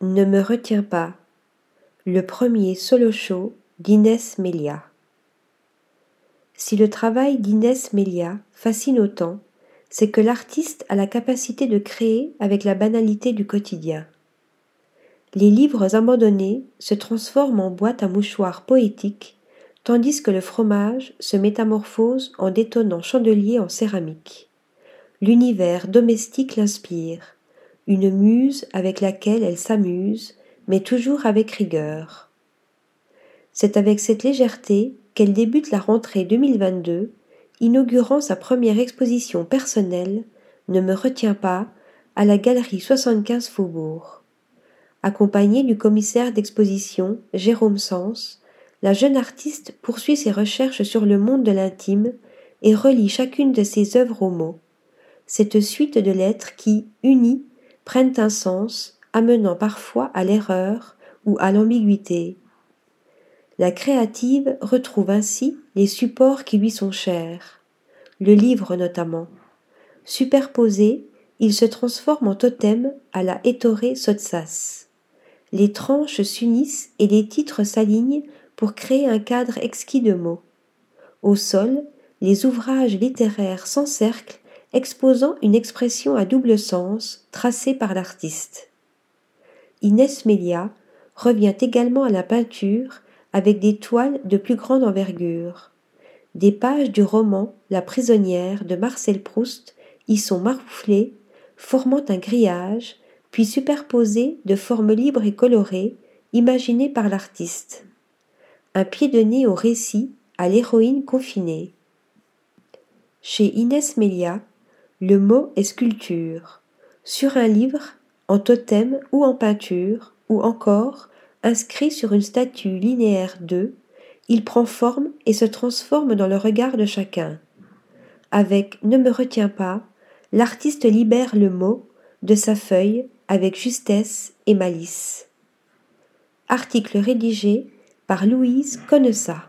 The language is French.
Ne me retiens pas. Le premier solo show d'Inès Melia. Si le travail d'Inès Melia fascine autant, c'est que l'artiste a la capacité de créer avec la banalité du quotidien. Les livres abandonnés se transforment en boîtes à mouchoirs poétiques, tandis que le fromage se métamorphose en détonnant chandelier en céramique. L'univers domestique l'inspire une muse avec laquelle elle s'amuse, mais toujours avec rigueur. C'est avec cette légèreté qu'elle débute la rentrée 2022, inaugurant sa première exposition personnelle, Ne me retiens pas, à la galerie 75 Faubourg. Accompagnée du commissaire d'exposition, Jérôme Sens, la jeune artiste poursuit ses recherches sur le monde de l'intime et relie chacune de ses œuvres aux mots. Cette suite de lettres qui, unis, prennent un sens, amenant parfois à l'erreur ou à l'ambiguïté. La créative retrouve ainsi les supports qui lui sont chers, le livre notamment. Superposé, il se transforme en totem à la Ettore Sotsas. Les tranches s'unissent et les titres s'alignent pour créer un cadre exquis de mots. Au sol, les ouvrages littéraires s'encerclent exposant une expression à double sens tracée par l'artiste. Inès Melia revient également à la peinture avec des toiles de plus grande envergure. Des pages du roman La prisonnière de Marcel Proust y sont marouflées, formant un grillage, puis superposées de formes libres et colorées, imaginées par l'artiste. Un pied de nez au récit, à l'héroïne confinée. Chez Inès Melia, le mot est sculpture. Sur un livre, en totem ou en peinture, ou encore inscrit sur une statue linéaire 2, il prend forme et se transforme dans le regard de chacun. Avec Ne me retiens pas, l'artiste libère le mot de sa feuille avec justesse et malice. Article rédigé par Louise Connessa.